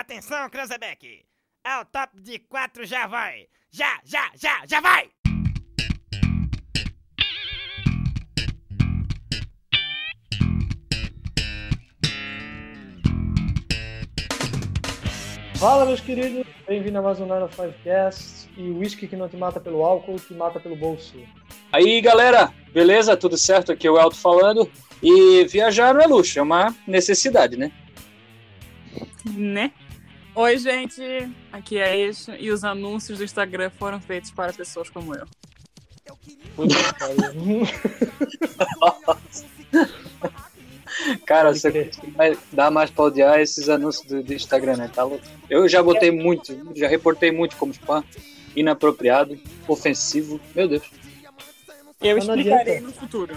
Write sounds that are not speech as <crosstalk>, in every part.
Atenção, Cranzebeck! Ao top de quatro já vai! Já, já, já, já vai! Fala, meus queridos, bem-vindo a mais um Nine of Five Cast e o whisky que não te mata pelo álcool, te mata pelo bolso. Aí, galera, beleza? Tudo certo? Aqui é o Elton falando. E viajar não é luxo, é uma necessidade, né? Né? Oi, gente, aqui é Eixo e os anúncios do Instagram foram feitos para pessoas como eu. <laughs> Cara, você dar mais pra odiar esses anúncios do, do Instagram, né? Tá louco? Eu já botei muito, já reportei muito como spam, inapropriado, ofensivo. Meu Deus. Eu explicarei no futuro.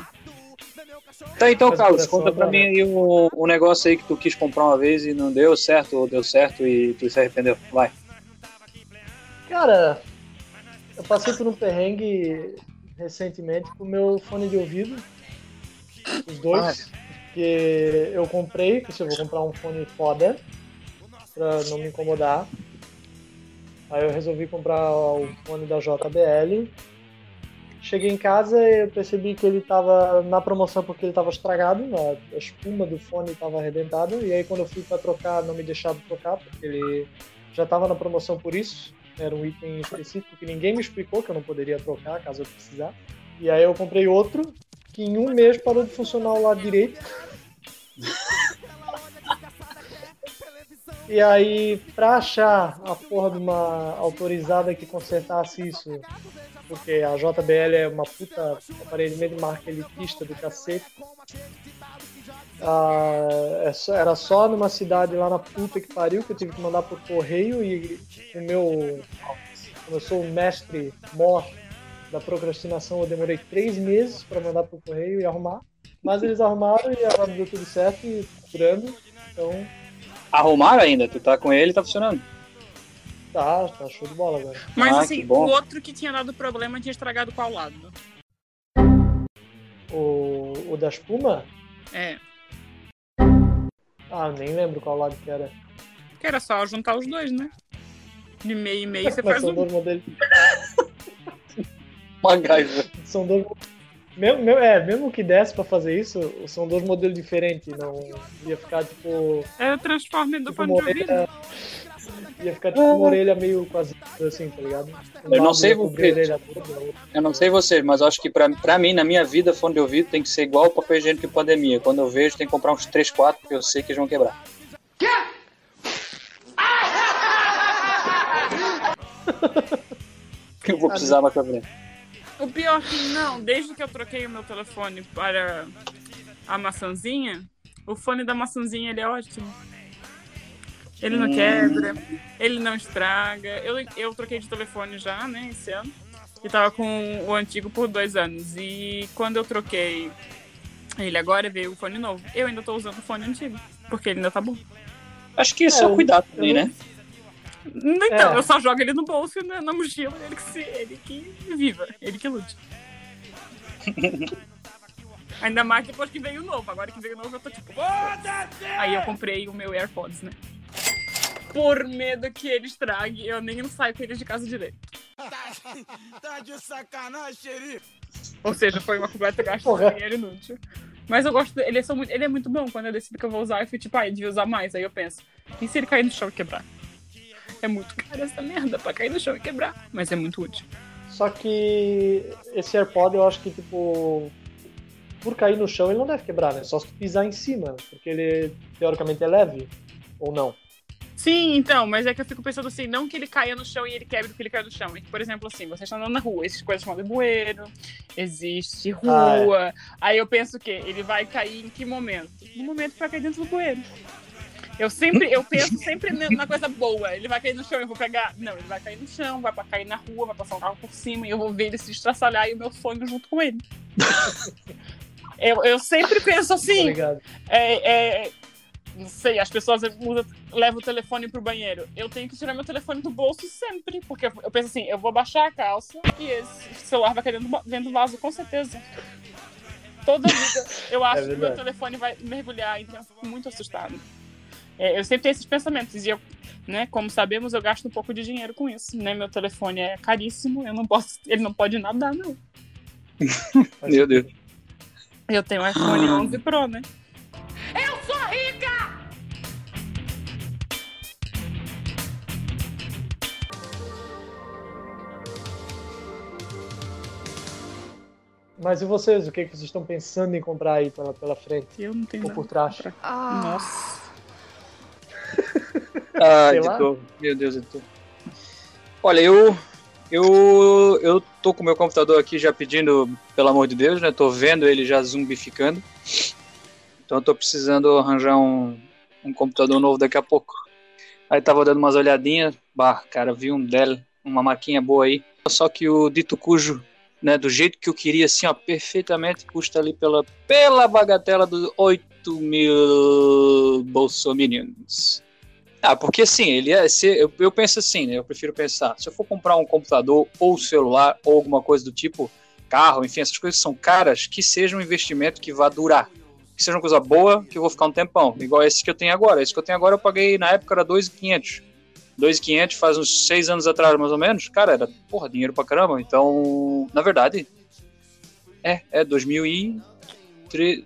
Tá, então, Carlos, conta pra mim aí o, o negócio aí que tu quis comprar uma vez e não deu certo, ou deu certo e tu se arrependeu. Vai. Cara, eu passei por um perrengue recentemente com o meu fone de ouvido, os dois, porque eu comprei, porque eu vou comprar um fone foda, pra não me incomodar. Aí eu resolvi comprar o fone da JBL. Cheguei em casa e eu percebi que ele estava na promoção porque ele estava estragado, a, a espuma do fone estava arrebentada. E aí quando eu fui para trocar, não me deixava trocar, porque ele já estava na promoção por isso. Era um item específico que ninguém me explicou que eu não poderia trocar caso eu precisar. E aí eu comprei outro que em um mês parou de funcionar o lado direito. E aí, pra achar a porra de uma autorizada que consertasse isso, porque a JBL é uma puta aparelhamento de marca elitista do cacete. Ah, é era só numa cidade lá na puta que pariu que eu tive que mandar por correio e o meu. Como eu sou o mestre mor da procrastinação, eu demorei três meses para mandar por correio e arrumar. Mas eles arrumaram e agora deu tudo certo e curando. Então Arrumaram ainda? Tu tá com ele e tá funcionando. Tá, tá show de bola agora. Mas Ah, assim, o outro que tinha dado problema tinha estragado qual lado? O, o da espuma, É. ah, nem lembro qual lado que era. Que era só juntar os dois, né? De meio e meio você Mas faz são um. dois modelos. <laughs> MacGyver. São dois. Mesmo, é, mesmo que desse pra fazer isso, são dois modelos diferentes. Não ia ficar tipo. É o Transformer do tipo fone de ouvido. Ia ficar tipo uma orelha meio quase assim, tá ligado? Um Eu não sei você. o Eu não sei vocês, mas acho que pra, pra mim, na minha vida, fone de ouvido tem que ser igual o papel higiênico de pandemia. Quando eu vejo, tem que comprar uns 3, 4, porque eu sei que eles vão quebrar. Que <laughs> eu vou precisar mais pra frente. O pior que não, desde que eu troquei o meu telefone para a maçãzinha, o fone da maçãzinha ele é ótimo. Ele não Hum. quebra, ele não estraga. Eu, eu troquei de telefone já, né, esse ano. E tava com o antigo por dois anos. E quando eu troquei ele agora, veio o fone novo. Eu ainda tô usando o fone antigo, porque ele ainda tá bom. Acho que isso é, É, o cuidado também, né? Então, É. eu só jogo ele no bolso e na, na mochila, ele que, se, ele que viva, ele que lute. <laughs> Ainda mais depois que veio o novo. Agora que veio o novo, eu tô tipo. Aí eu comprei o meu AirPods, né? Por medo que ele estrague, eu nem saio com eles de casa direito. Tá de sacanagem, xerife! Ou seja, foi uma completa gasto de dinheiro inútil. Mas eu gosto dele, ele, é muito, ele é muito bom. Quando eu decido que eu vou usar, eu fico tipo, ah, eu devia usar mais. Aí eu penso, e se ele cair no chão e quebrar? É muito caro essa merda pra cair no chão e quebrar. Mas é muito útil. Só que esse AirPod eu acho que, tipo, por cair no chão ele não deve quebrar, né? Só se tu pisar em cima, porque ele teoricamente é leve, ou não. Sim, então, mas é que eu fico pensando assim, não que ele caia no chão e ele quebre porque ele caiu no chão. É que, por exemplo, assim, você está andando na rua, existe coisas chamada bueiro, existe rua. Aí eu penso o quê? Ele vai cair em que momento? No momento que vai cair dentro do bueiro. Eu sempre, eu penso sempre na coisa boa. Ele vai cair no chão, eu vou pegar. Não, ele vai cair no chão, vai pra cair na rua, vai passar um carro por cima e eu vou ver ele se estraçalhar e o meu sonho junto com ele. <laughs> eu, eu sempre penso assim, é, é, não sei, as pessoas usam, levam o telefone pro banheiro. Eu tenho que tirar meu telefone do bolso sempre, porque eu, penso assim, eu vou baixar a calça e esse celular vai cair dentro, do ba- dentro do vaso, com certeza. Toda vida <laughs> eu acho que meu telefone vai mergulhar, então eu fico muito assustado. É, eu sempre tenho esses pensamentos. E eu, né, como sabemos, eu gasto um pouco de dinheiro com isso. Né? Meu telefone é caríssimo, eu não posso, ele não pode nadar, não. <laughs> Meu Deus. Eu tenho um iPhone <gasps> 11 Pro, né? Mas e vocês? O que, é que vocês estão pensando em comprar aí pela, pela frente? Eu não tenho Ou por trás? pra- Ah, Nossa. <laughs> Ah, Sei lá. editor. Meu Deus, editor. Olha, eu. Eu, eu tô com o meu computador aqui já pedindo, pelo amor de Deus, né? Tô vendo ele já zumbificando. Então eu tô precisando arranjar um, um computador novo daqui a pouco. Aí tava dando umas olhadinhas. Bah, cara, vi um Dell, uma maquinha boa aí. Só que o dito cujo, né, do jeito que eu queria, assim, ó, perfeitamente, custa ali pela, pela bagatela dos 8 mil bolsominions. Ah, porque assim, ele é. Se, eu, eu penso assim, né? Eu prefiro pensar, se eu for comprar um computador ou celular ou alguma coisa do tipo, carro, enfim, essas coisas são caras, que seja um investimento que vá durar. Que seja uma coisa boa, que eu vou ficar um tempão. Igual esse que eu tenho agora. Esse que eu tenho agora eu paguei na época era 2.500. 2.500 faz uns seis anos atrás, mais ou menos. Cara, era, porra, dinheiro pra caramba. Então, na verdade, é, é 2013,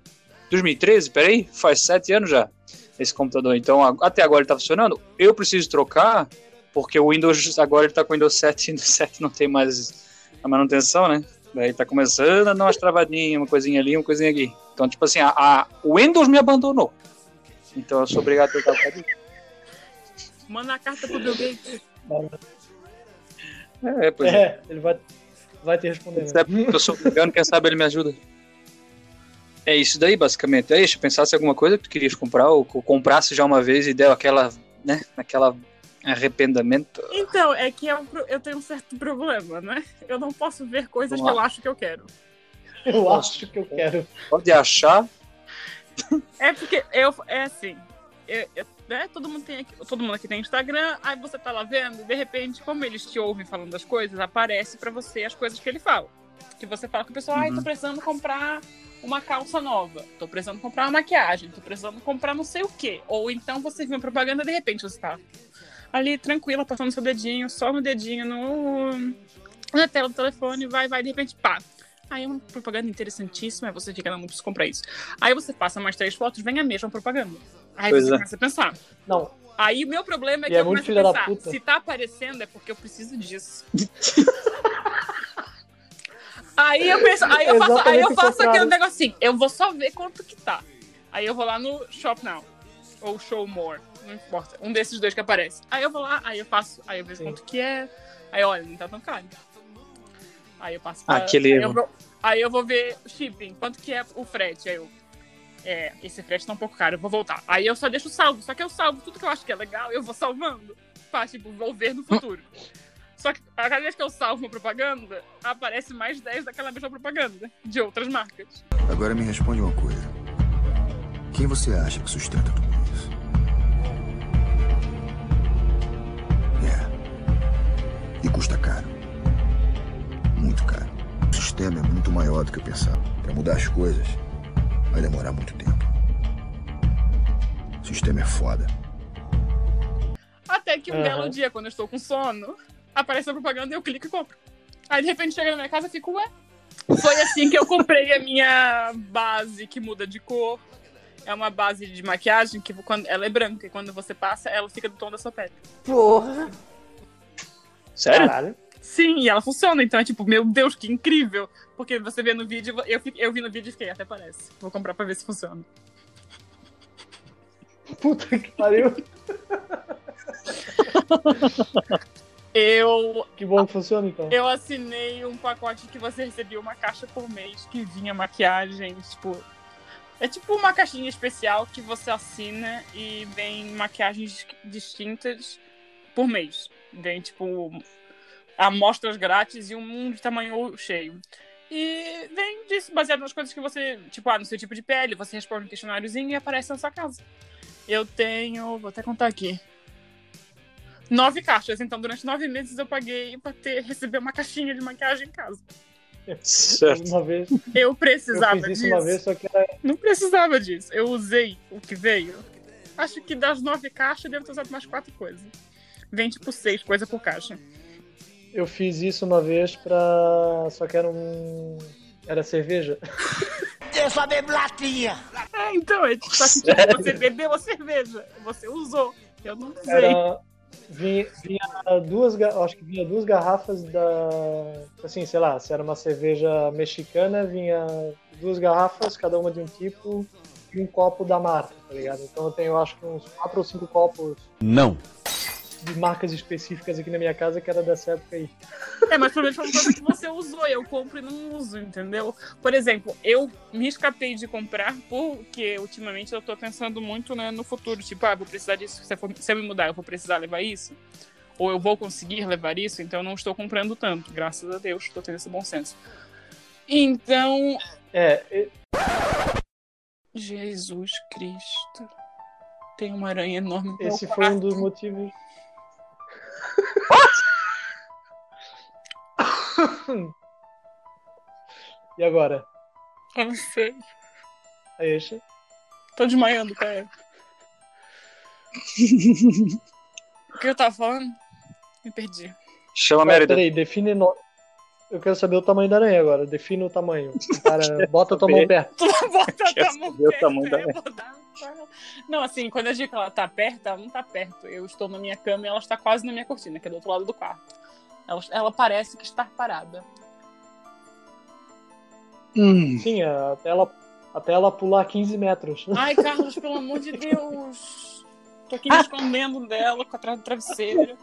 2013, peraí, faz sete anos já esse computador. Então, até agora ele tá funcionando. Eu preciso trocar, porque o Windows, agora ele tá com o Windows 7 e o 7 não tem mais a manutenção, né? Daí tá começando a dar umas travadinhas, uma coisinha ali, uma coisinha aqui. Então, tipo assim, a, a- Windows me abandonou. Então eu sou obrigado a trocar por. Manda a carta pro Bill Gates. É, pois é. É, ele vai, vai te responder. Quem sabe que eu sou vegano, quem sabe ele me ajuda. É isso daí, basicamente. É isso. Pensasse em alguma coisa que tu querias comprar, ou que comprasse já uma vez e deu aquela, né, aquela arrependimento. Então, é que é um pro- eu tenho um certo problema, né? Eu não posso ver coisas que eu acho que eu quero. Eu acho que eu quero. Pode achar. É porque eu é assim, eu- eu- né? Todo mundo tem aqui, todo mundo aqui tem Instagram, aí você tá lá vendo, e de repente, como eles te ouvem falando das coisas, aparece pra você as coisas que ele fala. Que você fala com o pessoal, ai, tô Uhum. precisando comprar uma calça nova, tô precisando comprar uma maquiagem, tô precisando comprar não sei o quê. Ou então você viu uma propaganda de repente você tá ali tranquila, passando seu dedinho, só no dedinho no na tela do telefone, vai, vai, de repente, pá. Aí é uma propaganda interessantíssima, você fica, não, não preciso comprar isso. Aí você passa mais três fotos, vem a mesma propaganda. Aí Pois você é. começa a pensar. Não, Aí o meu problema é E que é eu muito começo a da pensar, puta. se tá aparecendo é porque eu preciso disso. <laughs> aí eu penso, aí eu faço, aí eu faço aquele negocinho, eu vou só ver quanto que tá. Aí eu vou lá no Shop Now. Ou Show More, não importa. Um desses dois que aparece. Aí eu vou lá, aí eu faço, aí eu vejo Sim. quanto que é. Aí olha, não tá tão caro. Aí eu passo pra, Aquele aí eu, vou, aí eu vou ver o shipping, quanto que é o frete. Aí eu. É, esse frete tá um pouco caro, eu vou voltar. Aí eu só deixo salvo. Só que eu salvo tudo que eu acho que é legal, eu vou salvando. Pra, tipo, vou ver no futuro. Só que a cada vez que eu salvo uma propaganda, aparece mais 10 daquela mesma propaganda, de outras marcas. Agora me responde uma coisa. Quem você acha que sustenta tudo isso? É. E custa caro. Muito caro. O sistema é muito maior do que eu pensava. Para mudar as coisas, vai demorar muito tempo. O sistema é foda. Até que um Aham. belo dia, quando eu estou com sono, aparece a propaganda e eu clico e compro. Aí de repente chega na minha casa e fico, ué. Foi assim que eu comprei a minha base que muda de cor. É uma base de maquiagem que quando ela é branca e quando você passa, ela fica do tom da sua pele. porra. Sério? caralho. Sim, e ela funciona. Então é tipo, meu Deus, que incrível. Porque você vê no vídeo, eu, eu vi no vídeo e fiquei, até parece. Vou comprar pra ver se funciona. Puta que pariu. Eu Que bom que funciona então. Eu assinei um pacote que você recebia uma caixa por mês que vinha maquiagens, tipo. É tipo uma caixinha especial que você assina e vem maquiagens distintas por mês. Vem, tipo, amostras grátis e um de tamanho cheio. E vem disso, baseado nas coisas que você. Tipo, ah, no seu tipo de pele, você responde um questionáriozinho e aparece na sua casa. Eu tenho. Vou até contar aqui. Nove caixas, então durante nove meses eu paguei pra ter, receber uma caixinha de maquiagem em casa. Certo. Uma vez, Eu eu precisava fiz isso disso. uma vez, só que era, Não precisava disso. Eu usei o que veio. Acho que das nove caixas, devo ter usado mais quatro coisas. Vem tipo seis coisas por caixa. Eu fiz isso uma vez pra. Só que era um. Era cerveja. <laughs> Eu só bebo latinha. É, então, é tipo, só que tipo, você bebeu a cerveja. Você usou. Eu não usei. Era. Vinha, vinha duas. Acho que vinha duas garrafas da. Assim, sei lá, se era uma cerveja mexicana, vinha duas garrafas, cada uma de um tipo, e um copo da marca, tá ligado? Então eu tenho acho que uns quatro ou cinco copos Não. De marcas específicas aqui na minha casa que era dessa época aí. É, mas pelo menos foi uma coisa que você usou, eu compro e não uso, entendeu? Por exemplo, eu me escapei de comprar porque ultimamente eu tô pensando muito né, no futuro. Tipo, ah, vou precisar disso. Se eu, for- se eu me mudar, eu vou precisar levar isso? Ou eu vou conseguir levar isso? Então eu não estou comprando tanto. Graças a Deus, estou tendo esse bom senso. Então. É, e- Jesus Cristo. Tem uma aranha enorme esse foi um dos motivos. <laughs> e agora? Eu não sei. Aí, Eixa? Tô desmaiando, cara. o que eu tava falando? Me perdi. Chama a Mérida. Peraí, define. No... Eu quero saber o tamanho da aranha agora. Define o tamanho. Cara, <laughs> bota a tua mão perto. Tu bota tua mão saber o perto, tamanho da Não, assim, quando eu digo que ela tá perto, ela não tá perto. Eu estou na minha cama e ela está quase na minha cortina, que é do outro lado do quarto. Ela, ela parece que está parada. Hum, Sim, até ela, até ela pular 15 metros. Ai, Carlos, pelo amor de Deus. Tô aqui me escondendo dela com atrás do travesseiro.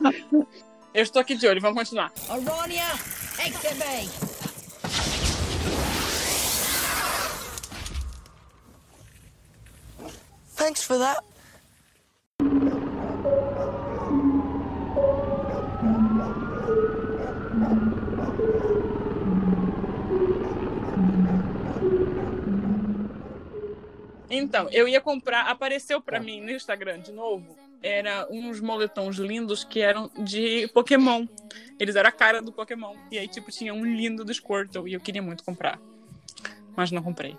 Eu estou aqui de olho, vamos continuar. Aronia, exhibit. Thanks for that. Então, eu ia comprar, apareceu pra mim no Instagram de novo, era uns moletons lindos que eram de Pokémon. Eles eram a cara do Pokémon. E aí, tipo, tinha um lindo do Squirtle e eu queria muito comprar. Mas não comprei.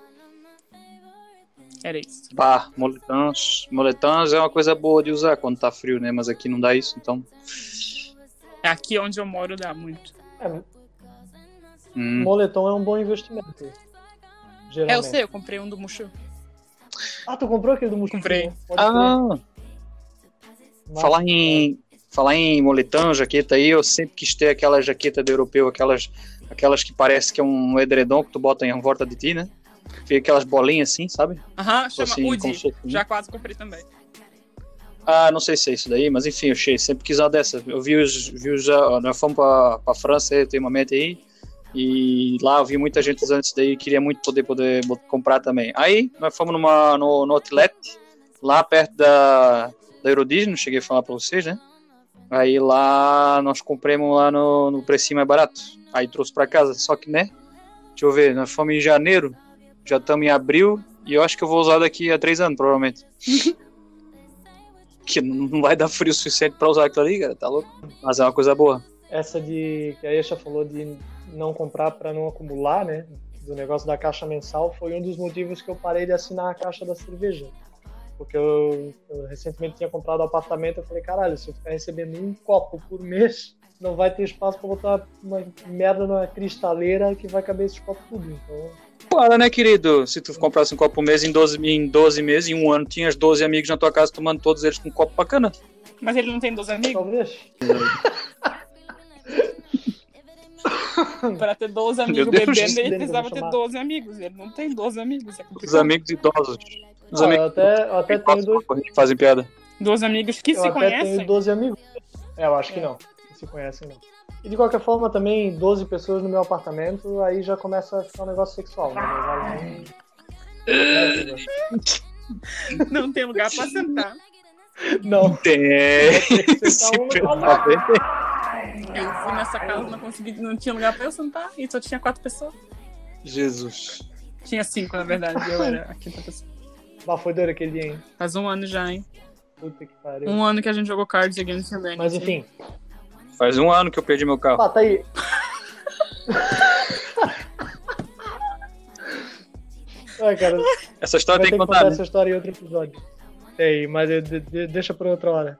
Era isso. pá, moletons. Moletons é uma coisa boa de usar quando tá frio, né? Mas aqui não dá isso, então. Aqui onde eu moro dá muito. É, Hum. moletom é um bom investimento. É, Geralmente. eu sei, eu comprei um do Mushu. Ah, tu comprou aquele do Mushu? Comprei. Ah, Mas- falar em. Falar em moletom, jaqueta aí, eu sempre quis ter aquela jaqueta do europeu, aquelas, aquelas que parece que é um edredom que tu bota em volta de ti, né? Fica aquelas bolinhas assim, sabe? Aham, chama Assim, Udi. Já quase comprei também. Ah, não sei se é isso daí, mas enfim, eu achei, sempre quis uma dessa. Eu vi os, vi os já, nós fomos pra, pra França ultimamente aí, e lá eu vi muita gente usando isso daí e queria muito poder, poder comprar também. Aí, nós fomos numa, no, no outlet, lá perto da, da Eurodisney, cheguei a falar pra vocês, né? Aí lá nós compramos lá no, no precinho mais barato. Aí trouxe pra casa, só que, né? Deixa eu ver, nós fomos em janeiro, já estamos em abril, e eu acho que eu vou usar daqui a três anos, provavelmente. <laughs> que não vai dar frio o suficiente pra usar aquilo ali, cara, tá louco? Mas é uma coisa boa. Essa de que a Esha falou de não comprar para não acumular, né? Do negócio da caixa mensal foi um dos motivos que eu parei de assinar a caixa da cerveja. Porque eu, eu recentemente tinha comprado um apartamento, eu falei, caralho, se eu ficar recebendo um copo por mês, não vai ter espaço para botar uma merda numa cristaleira que vai caber esses copos tudo. Então, Para, né, querido? Se tu comprasse um copo por mês em 12, em 12 meses, em um ano, tinhas 12 amigos na tua casa tomando todos eles com um copo bacana. Mas ele não tem 12 amigos? talvez. <laughs> <laughs> Pra ter 12 amigos bebendo, ele precisava ter chamar. 12 amigos. Ele não tem 12 amigos. É Os amigos idosos. Os Não, eu amigos até, eu até tenho dois, que fazem piada. 12 amigos que eu se até conhecem. tenho 12 amigos. É, eu acho que não. Que se conhecem, não. E de qualquer forma, também 12 pessoas no meu apartamento, aí já começa a ficar um negócio sexual, né? Mas, aí- Não tem lugar pra sentar. Não, Tem. sentar um <laughs> Eu fui nessa casa, não consegui, não tinha lugar pra eu sentar e só tinha quatro pessoas. Jesus. Tinha cinco, na verdade, eu era a quinta pessoa. Bah, foi doido aquele dia, hein? Faz um ano já, hein? Puta que pariu. Um ano que a gente jogou Cards Against Humanity. Mas enfim, Faz um ano que eu perdi meu carro. pá, tá aí. <laughs> Ai, cara, Essa história tem que contar, contar né? essa história em outro episódio. Tem, mas eu- de- de- deixa pra outra hora.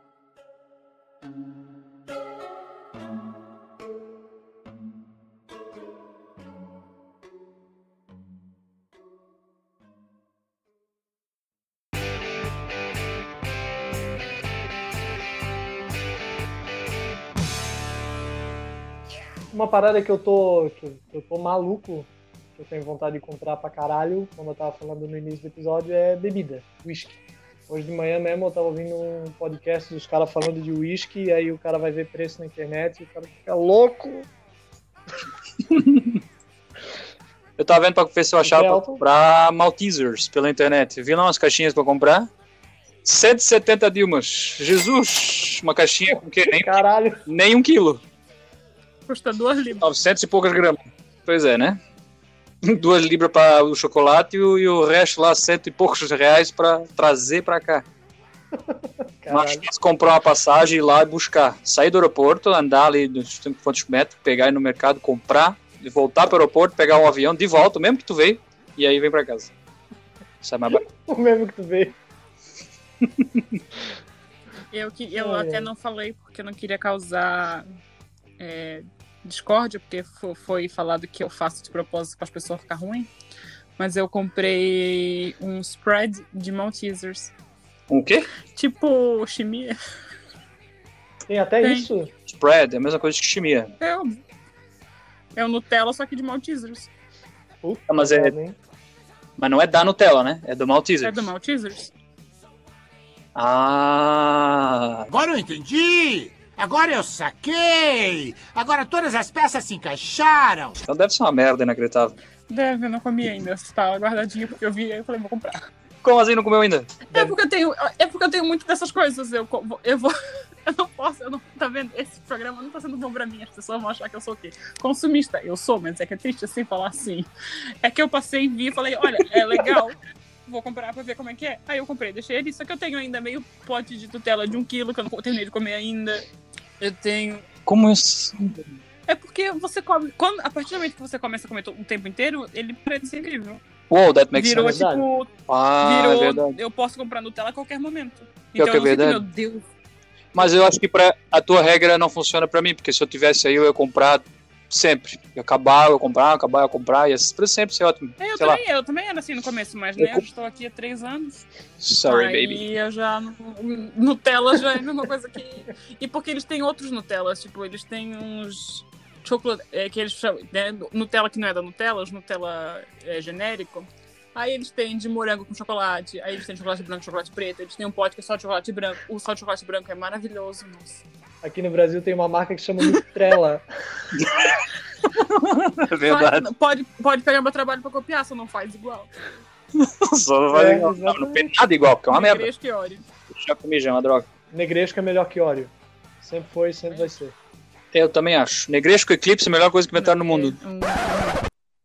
Parada que eu tô. que eu- tô maluco, que eu tenho vontade de comprar pra caralho, como eu tava falando no início do episódio, é bebida, whisky. Hoje de manhã mesmo eu tava ouvindo um podcast dos caras falando de whisky, aí o cara vai ver preço na internet e o cara fica louco. <laughs> Eu tava vendo pra ver se eu achava pra comprar Maltesers pela internet. Vi lá umas caixinhas pra comprar. 170 Dilmas. Jesus! Uma caixinha com que nem, Caralho, nem um quilo. Custa duas libras. 900 e poucas gramas. Pois é, né? <laughs> Duas libras para o chocolate e o, e o resto lá, cento e poucos reais para trazer para cá. <laughs> Caralho. fácil comprar uma passagem e ir lá e buscar. Sair do aeroporto, andar ali nos quantos metros, pegar ir no mercado, comprar, e voltar para o aeroporto, pegar um avião de volta, mesmo que tu veio, e aí vem para casa. É mais barato. <laughs> O mesmo que tu veio. Eu, que, eu Ai, até não falei porque eu não queria causar é, discórdia, porque fo- foi falado que eu faço de propósito para as pessoas ficar ruim. Mas eu comprei um spread de Maltesers. Um quê? Tipo chimia. Tem até Tem. isso. Spread, é a mesma coisa que chimia. É óbvio. É o Nutella, só que de Maltesers. Puta Ah, mas é-? Mas não é da Nutella, né? É do Malteser. É do Maltesers. Ah, Agora eu entendi! Agora eu saquei! Agora todas as peças se encaixaram! então deve ser uma merda inacreditável. Deve, eu não comi ainda. Estava guardadinho porque eu vi e falei, vou comprar. Como assim não comeu ainda? É porque eu tenho, é porque eu tenho muito dessas coisas. Eu, eu vou. <laughs> Eu não posso, eu não. Tá vendo? Esse programa não tá sendo bom pra mim. As pessoas vão achar que eu sou o quê? Consumista. Eu sou, mas é que é triste assim falar assim. É que eu passei e vi e falei, olha, é legal. Vou comprar pra ver como é que é. Aí eu comprei, deixei ele. Só que eu tenho ainda meio pote de tutela de um quilo que eu não terminei de comer ainda. Eu tenho. Como isso? É porque você come. Quando, a partir do momento que você começa a comer o tempo inteiro, ele parece incrível. Wow, that makes Virou sense. Tipo. Ah, é Virou. verdade. eu posso comprar Nutella a qualquer momento. Então que é fico, verdade. meu Deus. Mas eu acho que pra, a tua regra não funciona pra mim, porque se eu tivesse aí, eu ia comprar sempre. Eu acabar, eu comprar, eu acabar, eu comprar, ia pra sempre ser ótimo. É, eu, Sei lá. também, eu também era assim no começo, mas Eu né, com- eu estou aqui há três anos. Sorry, aí baby. eu já. Nutella já é a mesma coisa que. E porque eles têm outros Nutellas, tipo, eles têm uns. Chocolate, é, que eles chamam, né, Nutella que não é da Nutella, os Nutella é, genérico. Aí eles têm de morango com chocolate, aí eles têm chocolate branco, chocolate preto, eles têm um pote que é só de chocolate branco. O só de chocolate branco é maravilhoso, nossa. Aqui no Brasil tem uma marca que chama Nutrela. <laughs> É verdade. Faz- Pode, pode pegar meu trabalho pra copiar, só não faz igual. Só não vai É, igual. Não, não tem nada igual, porque é uma merda. Negresco que ore. Já comi, já é uma droga. Negresco é melhor que óleo. Sempre foi e sempre vai ser. Eu também acho. Negresco Eclipse é a melhor coisa que inventaram no mundo. Um-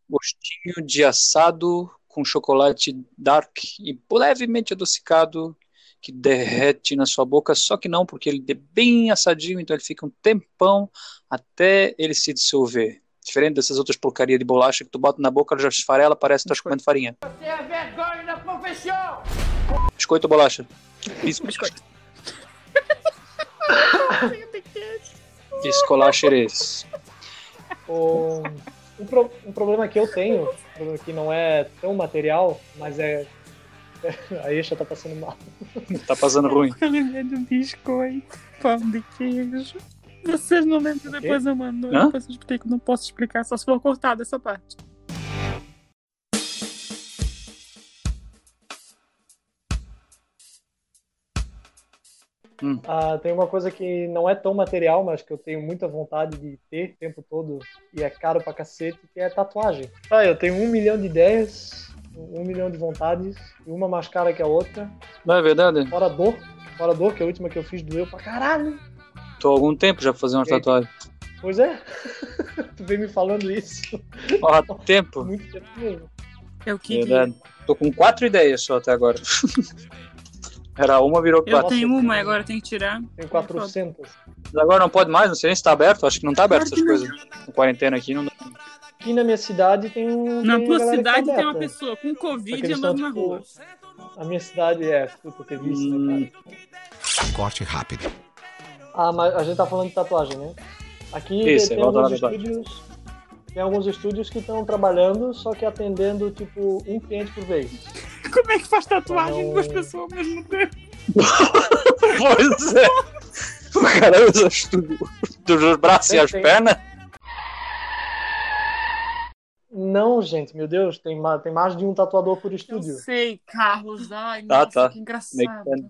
Gostinho de assado com chocolate dark e levemente adocicado que derrete na sua boca, só que não, porque ele é bem assadinho, então ele fica um tempão até ele se dissolver. Diferente dessas outras porcarias de bolacha que tu bota na boca, ela já esfarela, parece que tá comendo farinha. Você é vergonha da profissão! Biscoito ou bolacha? Bis Biscoito. Biscolacheres. O, um, pro- um problema que eu tenho, problema que não é tão material, mas é. <laughs> A Isha tá passando mal. Tá passando ruim. Eu lembrei do biscoito, pão de queijo. Vocês não lembram, depois eu mando. Hã? Depois eu explico, não posso explicar, só se for cortada essa parte. Ah, tem uma coisa que não é tão material, mas que eu tenho muita vontade de ter o tempo todo e é caro pra cacete, que é tatuagem. Ah, eu tenho um milhão de ideias, um milhão de vontades, e uma mais cara que a outra. Não é verdade? Fora dor, fora a dor, que a última que eu fiz doeu pra caralho. Tô há algum tempo já fazendo uma aí? tatuagem. Pois é, <laughs> tu vem me falando isso Ó, tempo. há muito tempo mesmo. Eu queria. Verdade. Tô com quatro ideias só até agora. <laughs> Era uma, virou Eu quatro. tenho uma, agora tem que tirar. Tenho 400. Mas agora não pode mais, não sei nem se tá aberto. Acho que não tá aberto Claro essas coisas. Com quarentena aqui não dá. Aqui na minha cidade tem um. Na tem tua tá cidade tem uma pessoa com Covid andando tão, na tipo, rua. A minha cidade é. Puta, teve isso, né, cara? Corte rápido. Ah, mas a gente tá falando de tatuagem, né? Aqui Isso, tem, é alguns estúdios. Tem alguns estúdios que estão trabalhando, só que atendendo, tipo, um cliente por vez. Como é que faz tatuagem de duas pessoas ao mesmo tempo? <laughs> Pois é. O cara usa os, dos braços e as Tem- pernas. Não, gente, meu Deus, tem, tem mais de um tatuador por Eu estúdio. sei, Carlos. Ai, Tá, nossa, tá. que engraçado. sense.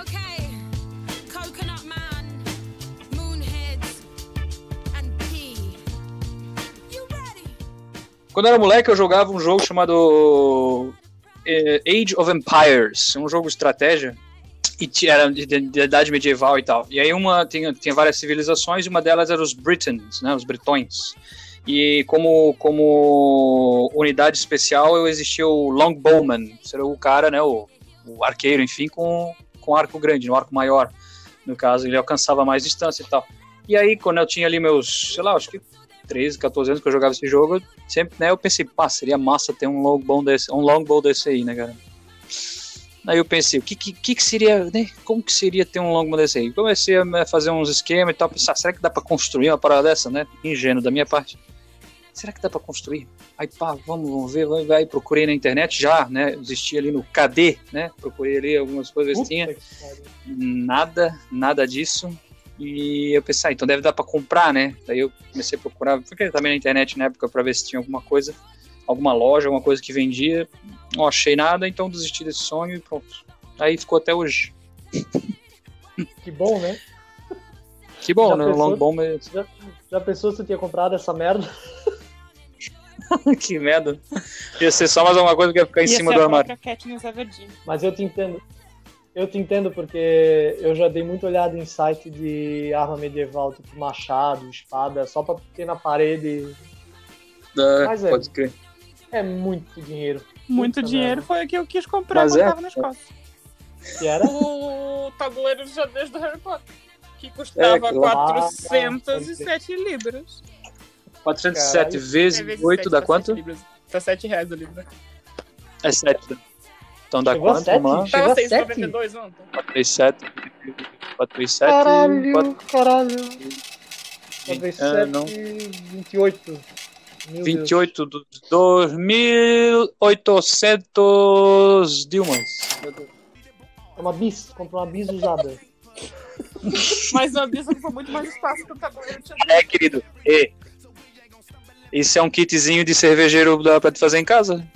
Okay, Coconut Man, Moonheads, and P. You ready? Quando eu era moleque, eu jogava um jogo chamado eh, Age of Empires, um jogo de estratégia. E era de, de- de idade medieval e tal. E aí uma tinha, tinha várias civilizações e uma delas era os Britons, né, os britões. E como, como unidade especial existia o Longbowman, seria o cara, né, o, o arqueiro, enfim, com, com arco grande, um arco maior. No caso, ele alcançava mais distância e tal. E aí, quando eu tinha ali meus, sei lá, acho que 13, 14 anos que eu jogava esse jogo, eu sempre, né, eu pensei, pá, seria massa ter um longbow desse, um longbow desse aí, né, cara? Aí eu pensei, o que, que, que seria, né, como que seria ter um longbow desse aí? Comecei a fazer uns esquemas e tal, pensar, será que dá pra construir uma parada dessa, né? Ingênuo da minha parte. Será que dá pra construir? Aí, pá, vamos, vamos ver, vai, vai, procurei na internet já, né, existia ali no KD, né, procurei ali algumas coisas, tinha, nada, nada disso. E eu pensei, ah, então deve dar pra comprar, né? Daí eu comecei a procurar, fiquei também na internet na época pra ver se tinha alguma coisa, alguma loja, alguma coisa que vendia. Não achei nada, então desisti desse sonho e pronto. Aí ficou até hoje. Que bom, né? Que bom, Já né? pensou? Long bomb é... Já, já pensou se tu tinha comprado essa merda? <laughs> que merda. Ia ser só mais alguma coisa que ia ficar em Ia cima ser do a armário. Mas eu te entendo. Eu te entendo porque eu já dei muito olhada em site de arma medieval, tipo machado, espada, só pra ter na parede. É, Mas é. Pode crer. É muito dinheiro. Muito Puta dinheiro merda. foi o que eu quis comprar Mas quando é. tava na Escócia. Que era? O tabuleiro de xadrez do Harry Potter. Que custava que lá- 407 libras. 407 Caralho. É, vezes vezes 8 sete, dá tá quanto? libras. Tá 7 reais o livro. É 7. Então dá Chegou a quanto? a Tava sete? 6,92 ontem. 437. 437. Caralho, caralho. É, 97, não. 28. Meu Deus. 28 dos 2.800 Dilmas. É uma bis, comprou uma bis usada. <laughs> Mas a Bisa foi muito mais espaço que o tabuleiro de. É, querido. E, isso é um kitzinho de cervejeiro dá pra te fazer em casa.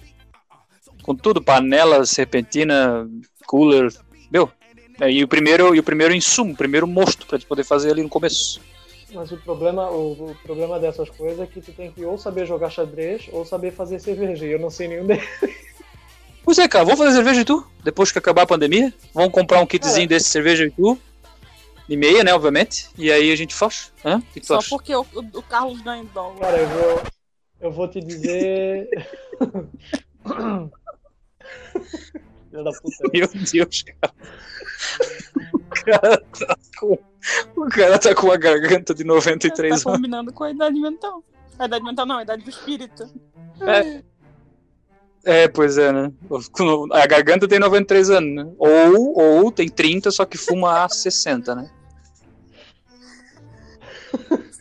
Com tudo, panela, serpentina, cooler. Meu, é, e o primeiro, e o primeiro insumo, o primeiro mosto pra te poder fazer ali no começo. Mas o problema, o, o problema dessas coisas é que tu tem que ou saber jogar xadrez ou saber fazer cerveja. E eu não sei nenhum deles. Pois é, cara, vamos fazer cerveja e tu? Depois que acabar a pandemia? Vamos comprar um kitzinho É. desse cerveja e tu? E meia, né, obviamente. E aí a gente faz. Hã? Que tu Só acha? porque o, o- o Carlos ganha em dólar. Cara, eu vou, eu vou te dizer. <laughs> Filha da puta. Meu Deus, cara. O cara tá com, o cara tá com a garganta de 93 Tá anos. combinando com a idade mental. A idade mental não, a idade do espírito. É, pois é, né? A garganta tem 93 anos, né? Ou, ou tem 30, só que fuma há 60, né?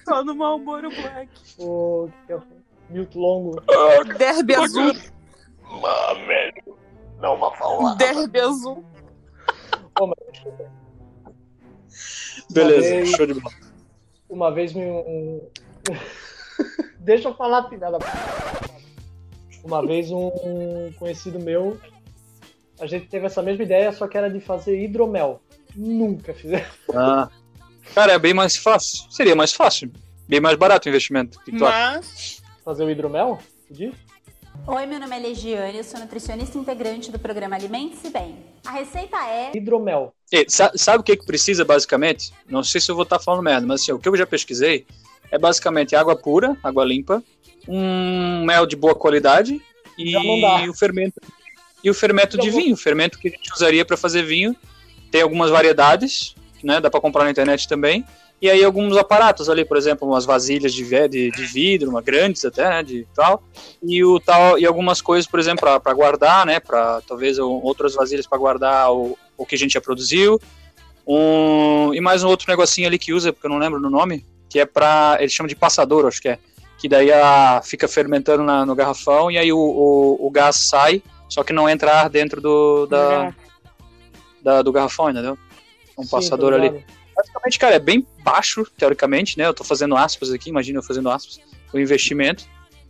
Só no Malboro Black. O que é? Milton Longo. Derby azul. Ah, velho. Não vou falar. Derby azul. Beleza, Talvez- show de bola. Uma vez me. Um... <laughs> Deixa eu falar, puta. Uma vez um conhecido meu. A gente teve essa mesma ideia, só que era de fazer hidromel. Nunca fizemos. Ah. Cara, é bem mais fácil. Seria mais fácil. Bem mais barato o investimento. Que tu acha? Mas Fazer o hidromel? Diz? Oi, meu nome é Legiane, eu sou nutricionista integrante do programa Alimente-se Bem. A receita é Hidromel. E, sa- sabe o que, que precisa, basicamente? Não sei se eu vou estar falando merda, mas assim, o que eu já pesquisei é basicamente água pura, água limpa, um mel de boa qualidade e o fermento. E o fermento de vinho, o fermento que a gente usaria para fazer vinho. Tem algumas variedades, né? Dá para comprar na internet também. E aí alguns aparatos ali, por exemplo, umas vasilhas de, de, de vidro, uma grandes até, né, de tal. E o tal e algumas coisas, por exemplo, para guardar, né, para talvez outras vasilhas para guardar o, o que a gente já produziu. Um, e mais um outro negocinho ali que usa, porque eu não lembro do nome, que é para ele chama de passador, acho que é, que daí a, fica fermentando na- no garrafão e aí o, o, o gás sai, só que não entra ar dentro do da, da- do garrafão, entendeu? Um Sim, passador ali. Basicamente, cara, é bem baixo, teoricamente, né? Eu tô fazendo aspas aqui, imagina eu fazendo aspas, o investimento.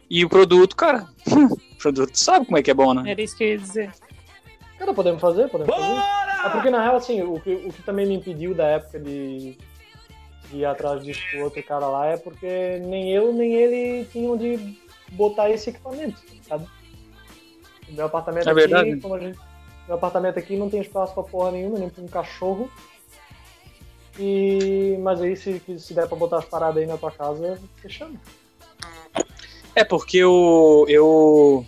E o produto, cara, <laughs> o produto sabe como é que é bom, né? Era isso que eu ia dizer. Cara, podemos fazer, podemos fazer. É porque, na real, assim, o que, o que também me impediu da época de, de ir atrás disso com o outro cara lá é porque nem eu nem ele tinham de botar esse equipamento, sabe? O meu apartamento É aqui, verdade. como a gente, meu apartamento aqui não tem espaço pra porra nenhuma, nem pra um cachorro. E, mas aí, se, se der pra botar as paradas aí na tua casa, você chama. É porque eu, eu,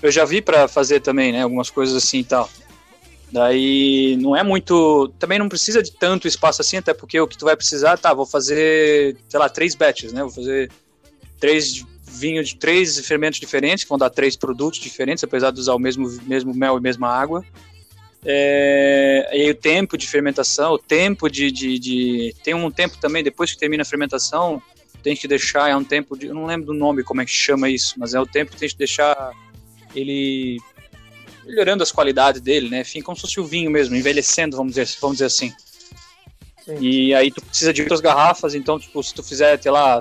eu já vi pra fazer também, né? Algumas coisas assim e tal. Daí não é muito. Também não precisa de tanto espaço assim, até porque o que tu vai precisar, tá, vou fazer, sei lá, três batches, né? Vou fazer três vinhos de três fermentos diferentes, que vão dar três produtos diferentes, apesar de usar o mesmo, mesmo mel e mesma água. É, e aí o tempo de fermentação, o tempo de, de, de- Tem um tempo também, depois que termina a fermentação, tem que deixar, é um tempo de. Eu não lembro do nome, como é que chama isso, mas é o tempo que tem que deixar ele melhorando as qualidades dele, né? Enfim, como se fosse o vinho mesmo, envelhecendo, vamos dizer, vamos dizer assim. Sim. E aí tu precisa de outras garrafas, então, tipo, se tu fizer, sei lá,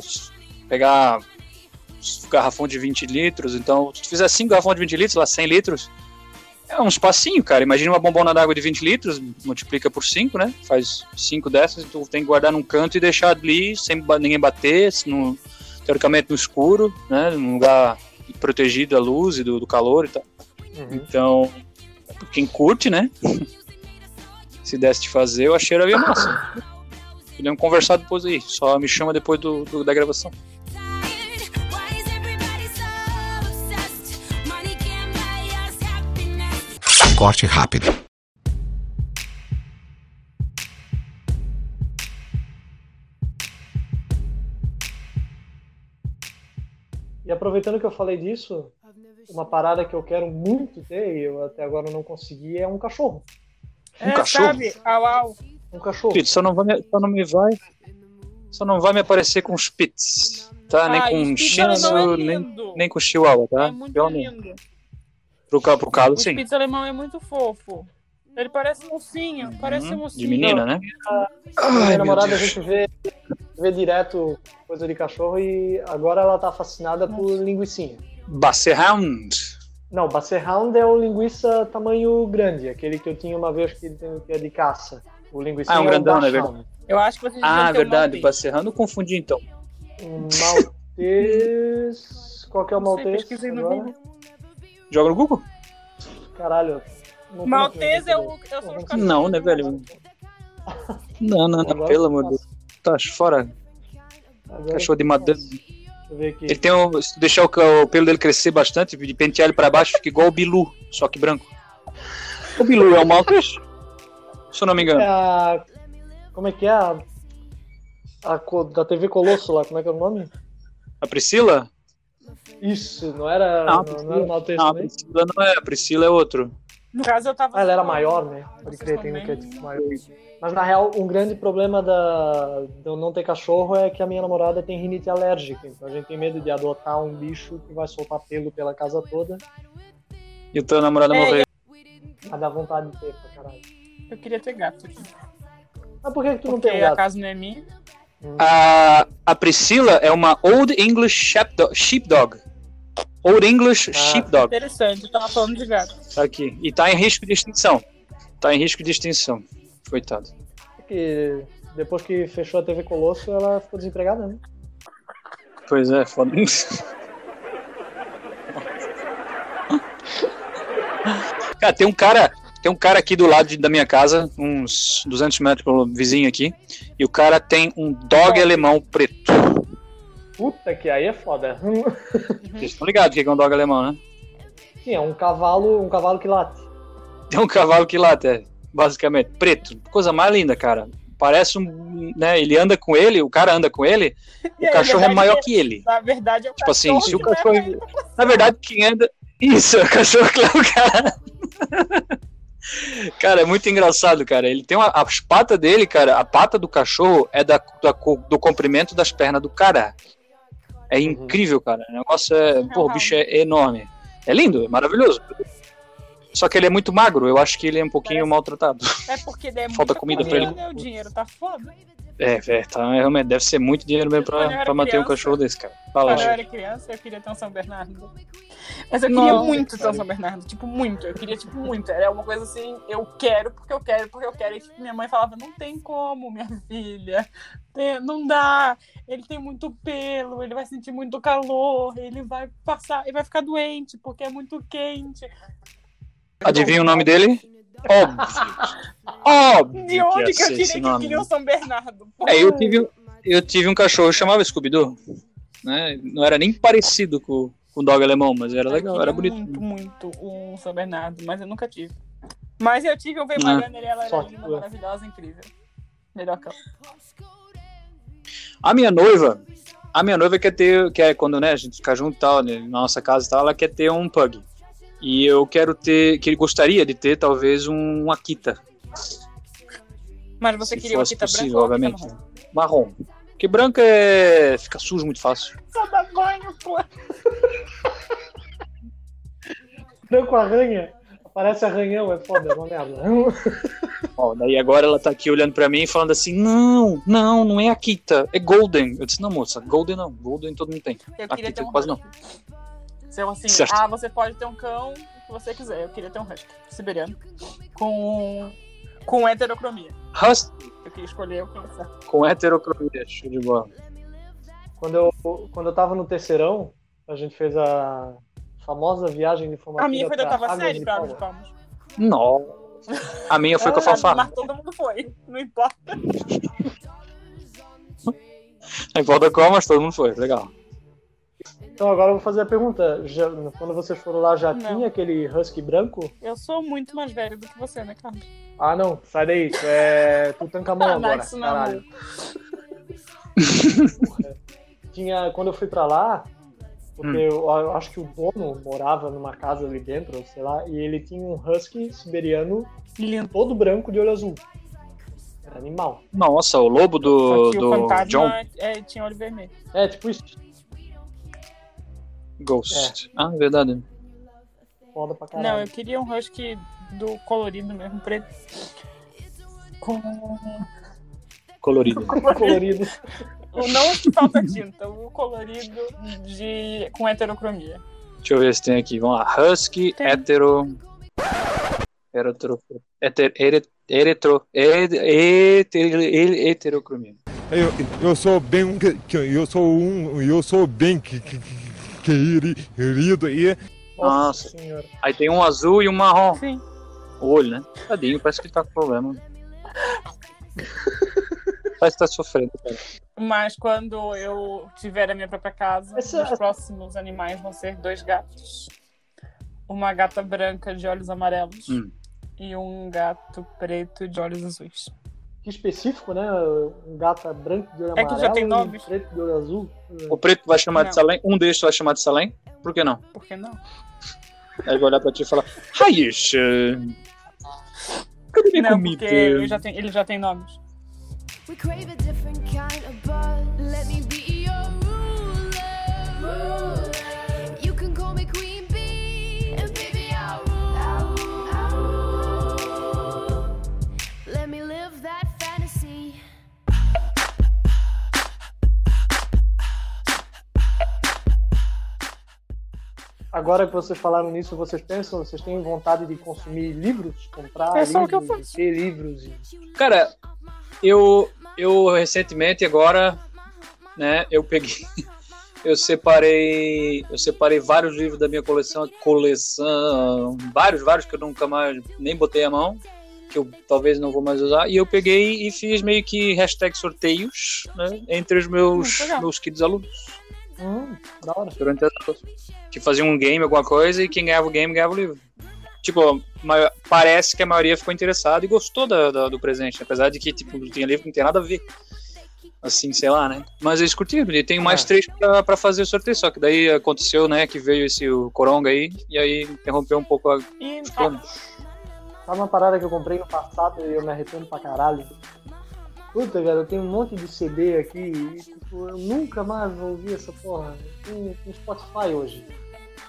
pegar um garrafão de 20 litros, então, se tu fizer 5 garrafões de 20 litros, lá 100 litros, é um espacinho, cara. Imagina uma bombona d'água de 20 litros, multiplica por 5, né? Faz 5 dessas, tu tem que guardar num canto e deixar ali, sem ninguém bater, no- teoricamente no escuro, né? Num lugar protegido da luz e do, do calor e tal. Então, quem curte, né? <laughs> Se desse de fazer, eu achei era massa. Podemos conversar depois aí. Só me chama depois do, do- da gravação. Happiness. Corte rápido. E aproveitando que eu falei disso, uma parada que eu quero muito ter, e eu até agora não consegui, é um cachorro. Um é, cachorro? sabe? Au, au. Um cachorro. Filho, só não, vai, me- só não me vai. Só não vai me aparecer com Spitz. Tá? Nem Ai, com o Spitz Shih é Tzu, nem, nem com Chihuahua, tá? É muito Pelo menos. lindo. Pro, pro Carlos, O sim. Spitz alemão é muito fofo. Ele parece mocinho, parece Uhum, mocinho. De menina, né? minha meu namorada a gente vê, vê direto coisa de cachorro e agora ela tá fascinada por linguicinha. Basset Hound. Não, Basset Hound é o linguiça tamanho grande, aquele que eu tinha uma vez que, tem- que é de caça. O linguiça Ah, um é o grandão, né? Verdade. Eu acho que você Ah, um verdade. Maltese. Basset Hound, eu confundi então. Um maltês... Qual que é o sei, maltês? pesquisei no? Google. Joga no Google? Caralho. Maltese é o. Eu sou os Não, né, velho? Não, não, não. Pelo amor de. Deus. Tá fora. Agora Cachorro de eu madeira. faço. Deixa eu ver aqui. Ele tem um, se tu deixar o, o pelo dele crescer bastante, de pentear ele pra baixo, fica igual o Bilu, só que branco. O Bilu é um Maltese? Se eu não me engano. É a... Como é que é a... a da TV Colosso lá, como é que é o nome? A Priscila? Isso, não era, Não, a não, não era o maltês Não, a também? Priscila não é, a Priscila é outro. No caso, eu tava. Ah, ela era maior, né? Pode crer, tem um que é tipo maior. Mas na real, um grande problema da, de eu não ter cachorro é que a minha namorada tem rinite alérgica. Então a gente tem medo de adotar um bicho que vai soltar pelo pela casa toda. E o teu namorado É, morreu. Mas dá vontade de ter pra caralho. Eu queria ter gato aqui. Mas por que, que tu não Porque tem um a gato? casa não é minha. A, a Priscila é uma Old English Sheepdog. sheepdog. Old English Ah. Sheepdog. Interessante, eu tava falando de gato. Tá aqui. E tá em risco de extinção. Tá em risco de extinção. Coitado. Que depois que fechou a TV Colosso, ela ficou desempregada, né? Pois é, foda. <laughs> cara, tem um cara, tem um cara aqui do lado de- da minha casa, uns 200 metros pelo vizinho aqui, e o cara tem um dog alemão preto. Puta que aí é foda. Vocês estão ligados o que é um dog alemão, né? Sim, é um cavalo, um cavalo que late. Tem um cavalo que late, é, basicamente, preto. Coisa mais linda, cara. parece um, né, ele anda com ele, o cara anda com ele, E <laughs> o aí, cachorro é verdade, maior que ele. Na verdade, é o Tipo assim, cachorro se o que leva cachorro- ele. <laughs> Na verdade, quem anda. Isso, é <laughs> o cachorro que leva o cara. Cara, é muito engraçado, cara. Ele tem uma, as patas dele, cara. A pata do cachorro é da, da do comprimento das pernas do cara. É incrível, cara. O negócio é. Pô, o bicho é enorme. É lindo, é maravilhoso. Só que ele é muito magro. Eu acho que ele é um pouquinho maltratado. É porque ele é Falta muita comida pra ele. né? O dinheiro tá foda. É, velho, tá, realmente deve ser muito dinheiro mesmo pra, pra manter um cachorro desse, cara. Fala, Quando eu era criança, eu queria ter um São Bernardo. Mas eu queria Nossa, muito ter um. São Bernardo. Tipo, muito. Eu queria, tipo, muito. Era uma coisa assim, eu quero porque eu quero, porque eu quero. E tipo, minha mãe falava, não tem como, minha filha. Tem- não dá. Ele tem muito pelo, ele vai sentir muito calor, ele vai passar, ele vai ficar doente porque é muito quente. Adivinha o nome dele? Óbvio. Óbvio. De onde ia que eu tirei esse que nome. queria um São Bernardo? É, eu tive, eu tive um cachorro que chamava Scooby-Doo. Né? Não era nem parecido com, com o dog alemão, mas era Eu legal, era bonito. muito, muito um São Bernardo, mas eu nunca tive. Mas eu tive um Ah. Weimaraner e ela era linda, maravilhosa, incrível. Melhor que eu. A minha noiva, a minha noiva quer ter, quer, quando né, a gente fica junto e tal, né, na nossa casa e tal, ela quer ter um pug. E eu quero ter, que ele gostaria de ter talvez um Akita. Mas você se queria uma fosse fita possível, uma obviamente. fita Marrom. Porque branco é. fica sujo muito fácil. Só dá banho, pô. Branco arranha. Parece arranhão, é foda, é uma merda. Ó, daí agora ela tá aqui olhando pra mim e falando assim: não, não, não é Akita, é Golden. Eu disse: não, moça, Golden não, Golden todo mundo tem. Eu Akita ter um quase não. Se eu assim, Certo. ah, você pode ter um cão o que você quiser. Eu queria ter um husky siberiano com com heterocromia. Husky Eu queria escolher o que certo. com heterocromia, show de bola. Quando eu, quando eu tava no terceirão, a gente fez a famosa viagem de formatura A minha foi da tava série de pra Águas de Palmas. Nossa. A minha foi com a fanfarra. <laughs> Mas todo mundo foi. Não importa. Não importa qual, mas todo mundo foi, legal. Então agora eu vou fazer a pergunta. Já- quando vocês foram lá, já Não. tinha aquele husky branco? Eu sou muito mais velho do que você, né, Carlos? Ah, não. Sai daí. Tu é Tutankamon <laughs> Ah, agora. Não. Caralho. <laughs> Tinha, quando eu fui pra lá, porque Hum. eu, eu acho que o dono morava numa casa ali dentro, sei lá, e ele tinha um husky siberiano Lindo. todo branco de olho azul. Era animal. Nossa, o lobo do, do John é, tinha olho vermelho. É, tipo isso. Ghost. Ah, verdade. Foda pra Não, caralho. eu queria um husky do colorido mesmo, preto. Com. Colorido. Colorido. O não o que falta tinta, o colorido de... com heterocromia. Deixa eu ver se tem aqui. Vamos lá. Husky, Tem. hetero. Eretro. Heter, eret, eretro. ed- heter- he- heterocromia. Eu, eu sou bem eu sou um eu sou bem que- querido e Nossa. senhora. Aí tem um azul e um marrom. Sim. O olho, né? Tadinho, parece que ele tá com problema. <laughs> parece que tá sofrendo, cara. Mas quando eu tiver a minha própria casa, Essa- os próximos animais vão ser dois gatos. Uma gata branca de olhos amarelos Hum. e um gato preto de olhos azuis. Que específico, né? Um gato branco de olho É que já amarelo tem e nomes. preto de olho azul. O preto vai chamar Não. de Salem. Um deles vai chamar de Salem. Por que não? Por que não? <laughs> Aí vai olhar pra ti e falar: Raiz, cadê minha Não, comida? porque ele já tem, ele já tem nomes. We crave a different kind of bud. Let me Agora que vocês falaram nisso, vocês pensam, vocês têm vontade de consumir livros? Comprar É só o livros, que eu faço. ter livros? E... Cara, eu, eu recentemente agora, né, eu peguei, <laughs> eu separei, eu separei vários livros da minha coleção, coleção, vários, vários que eu nunca mais nem botei a mão, que eu talvez não vou mais usar, e eu peguei e fiz meio que hashtag sorteios, né, entre os meus, Hum, meus queridos alunos, Hum, da hora. durante as aulas. que faziam um game, alguma coisa, e quem ganhava o game ganhava o livro. tipo, parece que a maioria ficou interessada e gostou da, da- do presente, apesar de que, tipo, tem livro que não tem nada a ver. Assim, sei lá, né? Mas eles curtiram, e tem mais É. três pra, pra fazer o sorteio, só que daí aconteceu, né, que veio esse o Coronga aí, e aí interrompeu um pouco a, E. Sabe uma parada que eu comprei no passado e eu me arrependo pra caralho? Puta, cara, eu tenho um monte de CD aqui e tipo, eu nunca mais vou ouvir essa porra. Tem, tem Spotify hoje.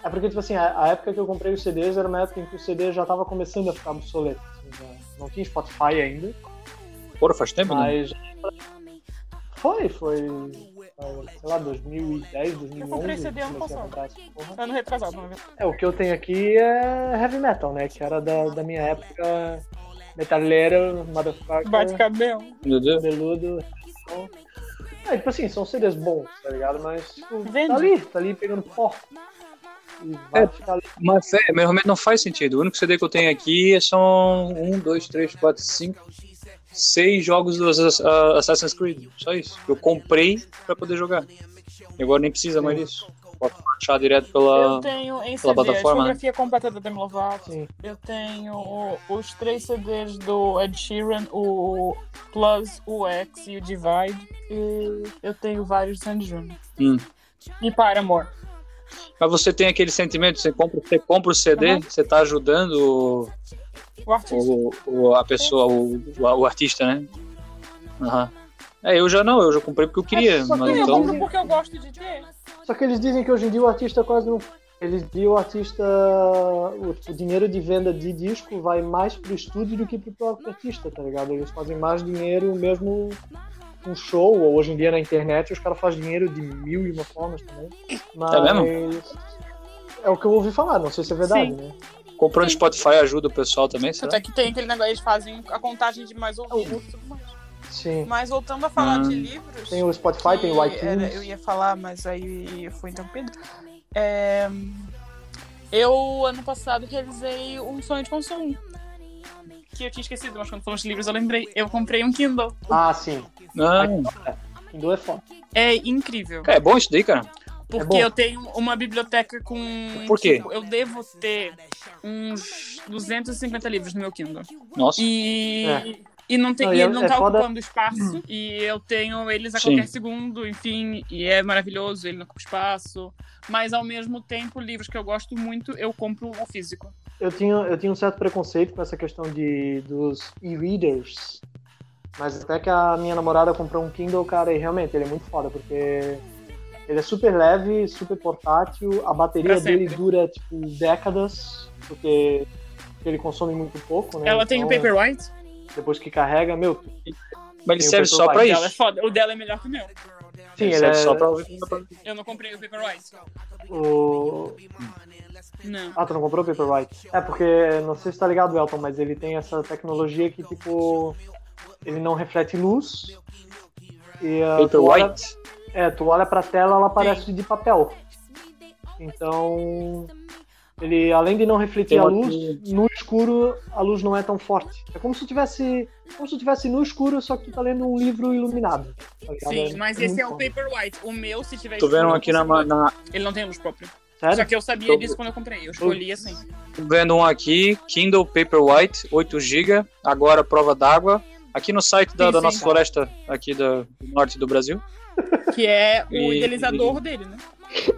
É porque, tipo assim, a, a época que eu comprei os CDs era uma época em que o CD já tava começando a ficar obsoleto. assim, não tinha Spotify ainda, Porra, faz tempo, né? mas. Foi, foi. foi, Sei lá, 2010, 2011. Eu comprei CD ano passado. ano retrasado, não é? É, o que eu tenho aqui é heavy metal, né? Que era da, da minha época metaleira, motherfucker, Bate cabelo. Meu Deus. cabeludo. Então, é, tipo assim, são CDs bons, tá ligado? Mas tipo, Vende. tá ali, tá ali pegando pó. É. ali. Mas é, meu realmente não faz sentido. O único CD que eu tenho aqui são um, dois, três, quatro, cinco, seis jogos do Assas- Assassin's Creed. Só isso. Eu comprei pra poder jogar. E agora nem precisa mais disso. Pode baixar direto pela. Eu tenho em pela CD a né? discografia completa da Demi Lovato. Sim. Eu tenho os três CDs do Ed Sheeran, o Plus, o X e o Divide. E eu tenho vários do Sandy Jr. Hum. E Paramore. Mas você tem aquele sentimento, você compra, você compra o CD, Uhum. você tá ajudando O artista. o, o- a pessoa, o, o, o artista, né? Aham. É, eu já não, eu já comprei porque eu queria, É, só mas que eu então. compro porque eu gosto de ter. Só que eles dizem que hoje em dia o artista quase não. Eles dizem o artista. O, o dinheiro de venda de disco vai mais pro estúdio do que pro próprio artista, tá ligado? Eles fazem mais dinheiro mesmo um show, ou hoje em dia na internet os caras fazem dinheiro de mil e uma formas também. Mas. mesmo? É o que eu ouvi falar, não sei se é verdade, Sim. né? Comprando Spotify ajuda o pessoal também, será? Até que tem aquele negócio, eles fazem a contagem de mais ouvidos e tudo mais. Sim. Mas voltando a falar Hum. de livros. Tem o Spotify, tem o iTunes. era- eu ia falar, mas aí eu fui interrompido. É, eu, ano passado, realizei um sonho de consumo. Que eu tinha esquecido, mas quando falamos de livros eu lembrei. Eu comprei um Kindle. Ah, sim. Não. Kindle é foda. É incrível. Cara, é bom isso daí, cara. Porque bom. eu tenho uma biblioteca com. Por quê? tipo, eu devo ter uns 250 livros no meu Kindle. Nossa. E. É. E não, tem, Não, e é- ele não é tá foda- ocupando espaço. E eu tenho eles a Sim. qualquer segundo, enfim. E é maravilhoso, ele não ocupa espaço. Mas ao mesmo tempo, livros que eu gosto muito, eu compro o físico. Eu tinha, eu tinha um certo preconceito com essa questão de, dos e-readers. Mas até que a minha namorada comprou um Kindle, cara, e realmente ele é muito foda, porque ele é super leve, super portátil, a bateria dele dura tipo décadas, porque ele consome muito pouco, né? Ela tem o Então, Paperwhite. Depois que carrega, meu. Mas ele serve só Paperwhite. pra O dela é isso. foda. O dela é melhor que o meu. Sim, ele ele serve é. só pra. Eu não comprei o Paperwhite. O... Não. Ah, tu não comprou o Paperwhite? É, porque, não sei se tá ligado, Elton, mas ele tem essa tecnologia que, tipo, ele não reflete luz. E, ah, tu olha- Paperwhite? É, tu olha pra tela, ela parece de papel. Então, ele, além de não refletir Tem a luz, no escuro a luz não é tão forte. É como se tivesse, como se tivesse no escuro, só que tu tá lendo um livro iluminado. tá? Sim, É mas esse é o. Paperwhite. O meu, se tiver Tô vendo escuro, aqui na, na, Ele não tem luz própria. Sério? Só que eu sabia Tô- disso quando eu comprei. Eu escolhi assim. tô vendo um aqui, Kindle Paperwhite, 8 GB, agora prova d'água. Aqui no site da, Sim, da nossa floresta aqui do norte do Brasil. Que é o E- idealizador dele, né?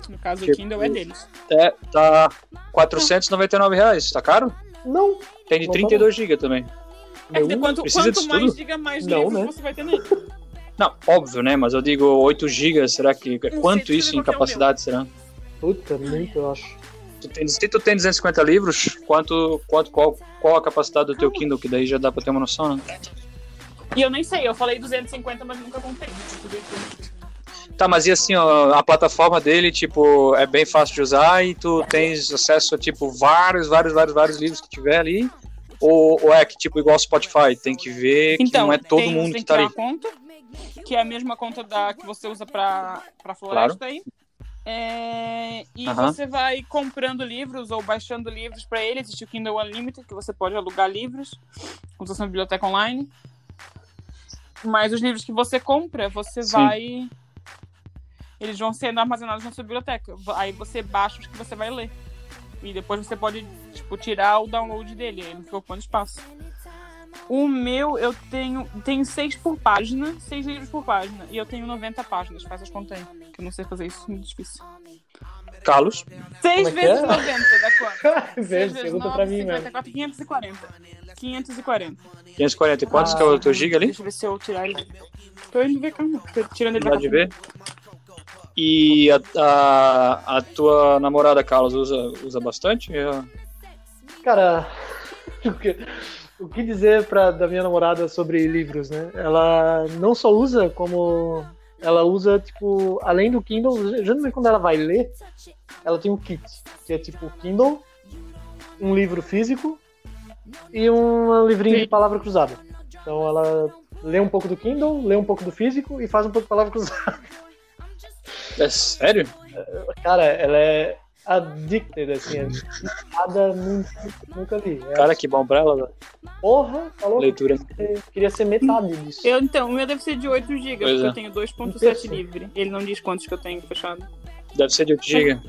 No caso, o Tipo- Kindle é deles. É, tá 499 reais, tá caro? Não, Tem de Não 32 GB também. É que quanto, precisa quanto mais tudo? diga, mais Não, né? você vai ter nele. <laughs> Não, óbvio, né? Mas eu digo 8 GB, será que. sei, Quanto isso em o capacidade será? puta, muito, eu acho. Tu tem, se tu tem 250 livros, quanto, quanto, qual, qual a capacidade do teu Kindle? Que daí já dá pra ter uma noção, né? E eu nem sei, eu falei 250, mas nunca contei. Tá, mas e assim, ó, a plataforma dele, tipo, é bem fácil de usar e tu tens acesso a, tipo, vários, vários, vários, vários livros que tiver ali? Ou, ou é que, tipo, igual Spotify, tem que ver que Então, não é todo tem, mundo tem que tá ali. uma conta, que é a mesma conta da, que você usa pra, pra floresta aí. É, e você vai comprando livros ou baixando livros pra ele. Existe o Kindle Unlimited, que você pode alugar livros, como se fosse uma biblioteca online. Mas os livros que você compra, você Sim. vai. Eles vão sendo armazenados na sua biblioteca. Aí você baixa os que você vai ler. E depois você pode, tipo, tirar o download dele. Não fica ocupando espaço. O meu, eu tenho, tenho seis por página, seis livros por página. E eu tenho 90 páginas, faz as contas aí. Que eu não sei fazer isso, muito difícil. Carlos, Seis é vezes é? 90 dá quanto? <laughs> Vezes pergunta 9, pra mim mesmo. 54, 540. 540. 540 quantos que é o teu giga ali? Deixa eu ver se eu tirar ele. Tô indo ver, calma. Tô tirando ele Pode ver. E a, a, a tua namorada, Carlos, usa, usa bastante? É, Cara, <laughs> o que, o que dizer pra, da minha namorada sobre livros, né? Ela não só usa, como ela usa, tipo, além do Kindle, geralmente quando ela vai ler, ela tem um kit, que é tipo Kindle, um livro físico e um livrinho Sim. de palavra cruzada. Então ela lê um pouco do Kindle, lê um pouco do físico e faz um pouco de palavra cruzada. <laughs> é sério? Cara, ela é addicted, assim, é nada nunca, nunca li. É, Cara, que bom pra ela, velho. porra, falou leitura. que queria ser metade disso. Eu, então, o meu deve ser de 8 GB, Pois porque é. eu tenho 2.7 Interessante. livre. Ele não diz quantos que eu tenho fechado. Deve ser de 8 GB.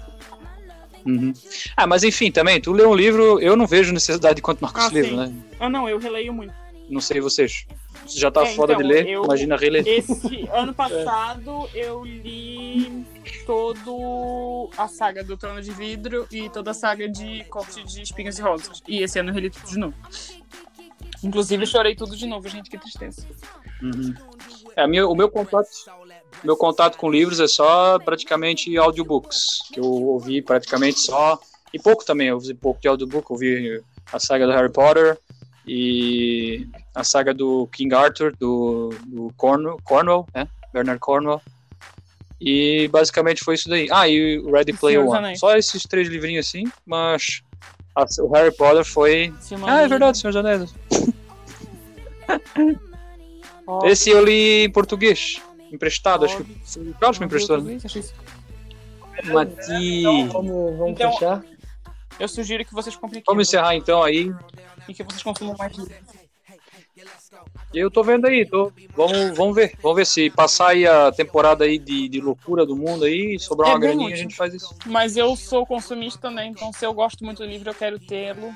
Uhum. Ah, mas enfim, também, tu lê um livro, eu não vejo necessidade de continuar com Ah, esse livro, né? Ah, não, eu releio muito. Não sei vocês. Você já tá É, foda então, de ler, eu- imagina reler. Esse ano passado eu li todo a saga do Trono de Vidro e toda a saga de Corte de Espinhos e Rosas. E esse ano eu reli tudo de novo. Inclusive chorei tudo de novo, gente, que tristeza. Uhum. É, a minha- o meu contato, meu contato com livros é só praticamente audiobooks, que eu ouvi praticamente só e pouco também, eu ouvi pouco de audiobook, ouvi a saga do Harry Potter e a saga do King Arthur do, do Cornwell, Cornwell, né? Bernard Cornwell. E basicamente foi isso daí. Ah, e o Ready Player One. Anéis. Só esses três livrinhos assim, mas a- o Harry Potter foi. Ah, é verdade, Senhor dos Anéis. <laughs> <laughs> Esse eu li em português, emprestado, acho que o Carlos me emprestou. né? Mati. Vamos, vamos Então, fechar? Eu sugiro que vocês comprem Vamos encerrar então aí. E que vocês consumam mais livros. Eu tô vendo aí, tô. Vamos, vamos ver. Vamos ver se passar aí a temporada aí de, de loucura do mundo aí, sobrar É uma graninha, a útil. gente faz isso. Mas eu sou consumista também, então se eu gosto muito do livro, eu quero tê-lo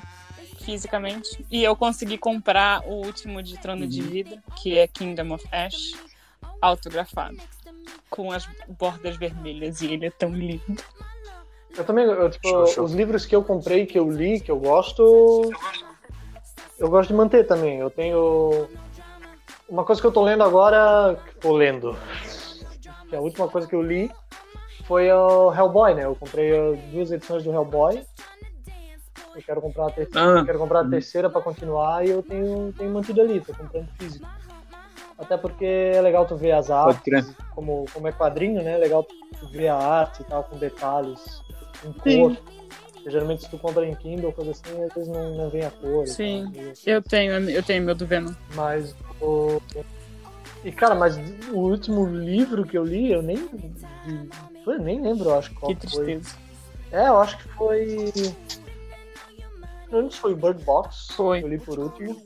fisicamente. E eu consegui comprar o último de Trono de Vidro, que é Kingdom of Ash, autografado. Com as bordas vermelhas, e ele é tão lindo. Eu também, eu, tipo, Show, show. os livros que eu comprei, que eu li, que eu gosto, eu gosto de manter também. Eu tenho uma coisa que eu tô lendo agora, tô lendo, que a última coisa que eu li foi o Hellboy, né? Eu comprei duas edições do Hellboy. Eu quero comprar a terceira, Ah, quero comprar a terceira para continuar e eu tenho, tenho mantido ali, tô comprando físico. Até porque é legal tu ver as artes, como, como é quadrinho, né? É legal tu ver a arte e tal, com detalhes, em Sim. cor. Porque, geralmente se tu compra em Kindle, coisa assim, às vezes não, não vem a cor. Sim. e- Eu tenho, eu tenho meu do Venom. Mas o. E cara, mas o último livro que eu li, eu nem. Eu nem lembro, eu acho qual Que foi. tristeza. É, eu acho que foi. Eu se foi o Bird Box Foi. que eu li por último.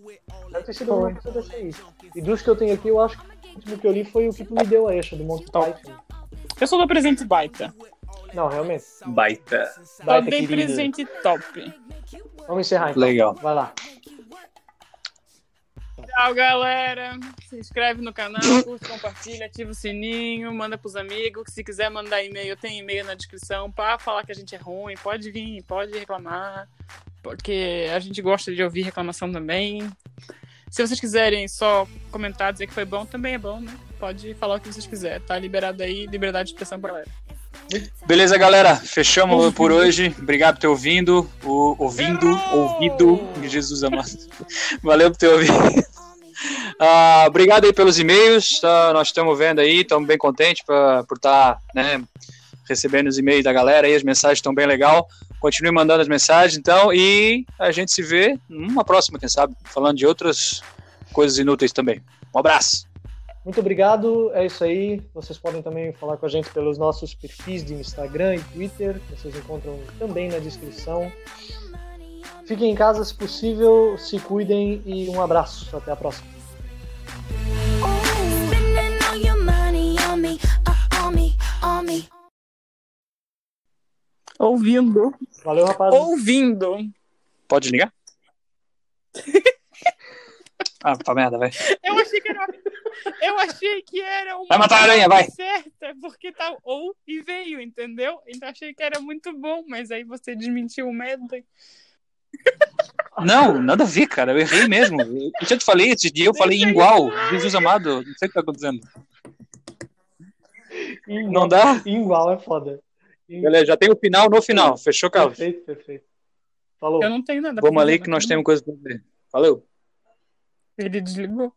Deve ter sido alguma coisa dessa aí. E dos que eu tenho aqui, eu acho que o último que eu li foi o que tu me deu a eixo, do Monty. Python. Eu sou do presente baita. Não, realmente. Baita. Só Baita, dei presente top. Vamos encerrar então. Legal. Vai lá. Tchau, galera. Se inscreve no canal, curte, compartilha, ativa o sininho, manda pros amigos. Se quiser mandar e-mail, tem e-mail na descrição para falar que a gente é ruim. Pode vir, pode reclamar, porque a gente gosta de ouvir reclamação também. Se vocês quiserem só comentar, dizer que foi bom, também é bom, né? Pode falar o que vocês quiserem. Tá liberado aí, liberdade de expressão pra galera. Beleza, galera. Fechamos por hoje. Obrigado por ter ouvindo. O, ouvindo, ouvido. Jesus amado. Valeu por ter ouvido. Ah, obrigado aí pelos e-mails. tá? nós estamos vendo aí, estamos bem contentes pra, por estar né, recebendo os e-mails da galera aí. As mensagens estão bem legal. Continue mandando as mensagens, então. E a gente se vê numa próxima, quem sabe, falando de outras coisas inúteis também. Um abraço. Muito obrigado, é isso aí. Vocês podem também falar com a gente pelos nossos perfis de Instagram e Twitter, que vocês encontram também na descrição. Fiquem em casa se possível, se cuidem e um abraço. Até a próxima. Ouvindo. Valeu, rapaz. Ouvindo. Pode ligar? <laughs> ah, pra merda, vai. Eu achei que era. Eu achei que era uma Vai matar a aranha, vai. certa, porque tá ou e veio, entendeu? Então achei que era muito bom, mas aí você desmentiu o Medley. Não, nada a ver, cara. Eu errei mesmo. Eu já te falei esse dia, eu falei igual. Jesus amado, não sei o que tá acontecendo. Não dá? Igual é foda. Beleza, já tem o final no final. Fechou, Carlos? Perfeito, perfeito. Falou. Eu não tenho nada Vamos ali que nós mas temos coisa pra ver. Valeu. Ele desligou.